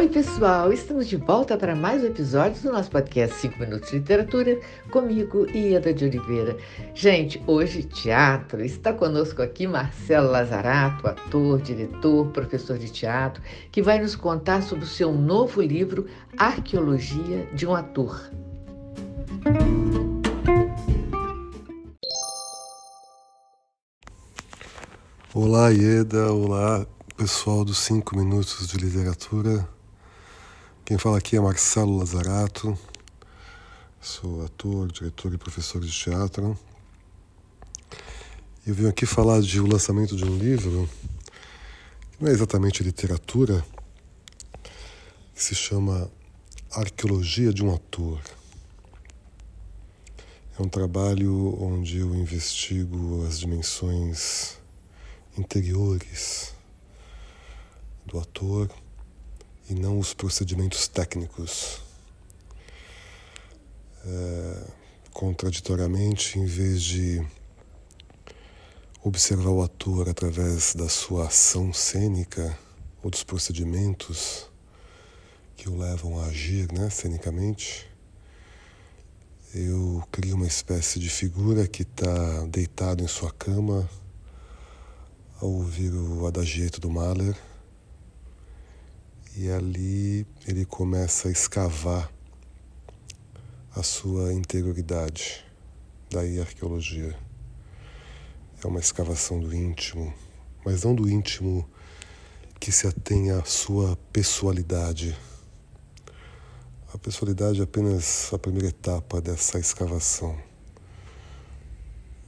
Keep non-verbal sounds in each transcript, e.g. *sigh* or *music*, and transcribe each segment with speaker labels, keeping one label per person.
Speaker 1: Oi, pessoal! Estamos de volta para mais um episódio do nosso podcast 5 Minutos de Literatura, comigo, Ieda de Oliveira. Gente, hoje teatro. Está conosco aqui Marcelo Lazarato, ator, diretor, professor de teatro, que vai nos contar sobre o seu novo livro, Arqueologia de um Ator.
Speaker 2: Olá, Ieda. Olá, pessoal dos 5 Minutos de Literatura. Quem fala aqui é Marcelo Lazarato, sou ator, diretor e professor de teatro. Eu vim aqui falar de o lançamento de um livro, que não é exatamente literatura, que se chama Arqueologia de um Ator. É um trabalho onde eu investigo as dimensões interiores do ator e não os procedimentos técnicos. É, contraditoriamente, em vez de observar o ator através da sua ação cênica ou dos procedimentos que o levam a agir né, cenicamente, eu crio uma espécie de figura que está deitado em sua cama ao ouvir o adagietto do Mahler e ali ele começa a escavar a sua interioridade. Daí a arqueologia. É uma escavação do íntimo, mas não do íntimo que se atém à sua pessoalidade. A pessoalidade é apenas a primeira etapa dessa escavação.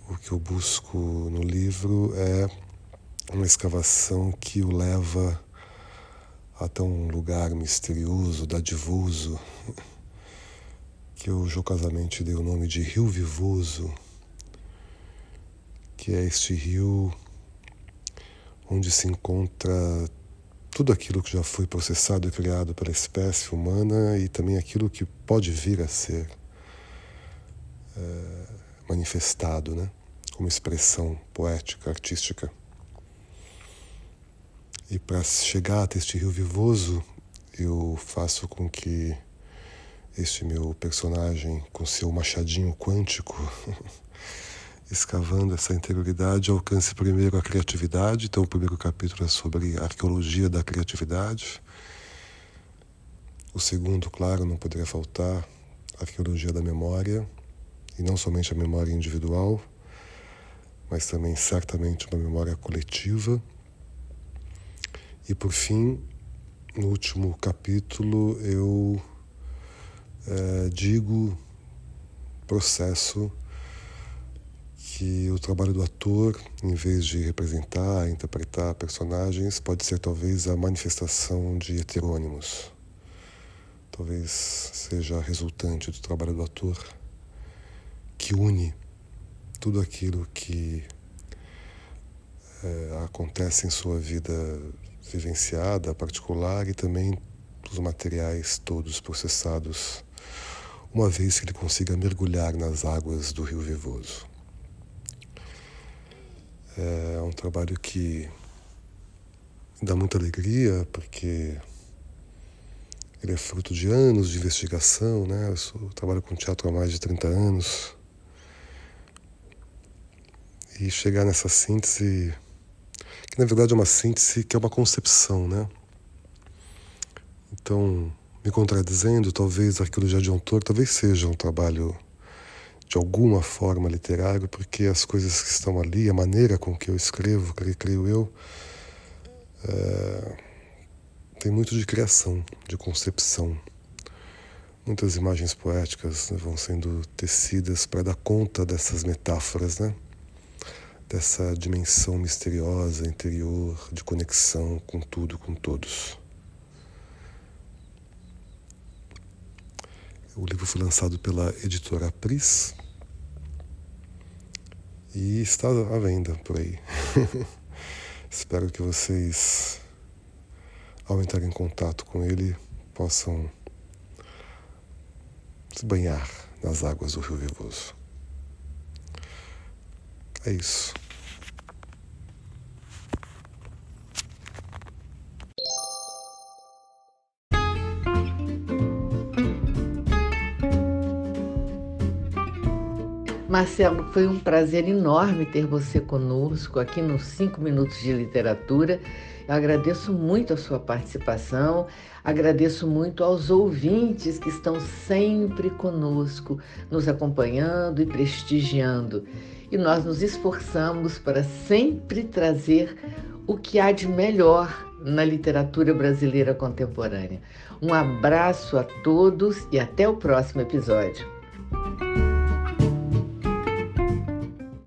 Speaker 2: O que eu busco no livro é uma escavação que o leva até um lugar misterioso, dadivoso, que eu jocosamente dei o nome de Rio Vivoso, que é este rio onde se encontra tudo aquilo que já foi processado e criado pela espécie humana e também aquilo que pode vir a ser é, manifestado, né? como expressão poética, artística. E para chegar até este rio vivoso, eu faço com que este meu personagem, com seu machadinho quântico, *laughs* escavando essa interioridade, alcance primeiro a criatividade. Então, o primeiro capítulo é sobre arqueologia da criatividade. O segundo, claro, não poderia faltar, arqueologia da memória, e não somente a memória individual, mas também certamente uma memória coletiva. E por fim, no último capítulo, eu é, digo, processo, que o trabalho do ator, em vez de representar, interpretar personagens, pode ser talvez a manifestação de heterônimos. Talvez seja resultante do trabalho do ator que une tudo aquilo que é, acontece em sua vida vivenciada, particular e também dos materiais todos processados, uma vez que ele consiga mergulhar nas águas do Rio Vivoso. É um trabalho que dá muita alegria, porque ele é fruto de anos de investigação, né? Eu, sou, trabalho com teatro há mais de 30 anos. E chegar nessa síntese que na verdade é uma síntese que é uma concepção, né? Então, me contradizendo, talvez a arqueologia de autor talvez seja um trabalho de alguma forma literário, porque as coisas que estão ali, a maneira com que eu escrevo, creio eu, é, tem muito de criação, de concepção. Muitas imagens poéticas né, vão sendo tecidas para dar conta dessas metáforas, né? Dessa dimensão misteriosa, interior, de conexão com tudo, com todos. O livro foi lançado pela editora Pris e está à venda por aí. *laughs* Espero que vocês, ao entrar em contato com ele, possam se banhar nas águas do Rio Vivoso. É isso.
Speaker 1: Marcelo, foi um prazer enorme ter você conosco aqui nos 5 Minutos de Literatura. Eu agradeço muito a sua participação, agradeço muito aos ouvintes que estão sempre conosco, nos acompanhando e prestigiando. E nós nos esforçamos para sempre trazer o que há de melhor na literatura brasileira contemporânea. Um abraço a todos e até o próximo episódio.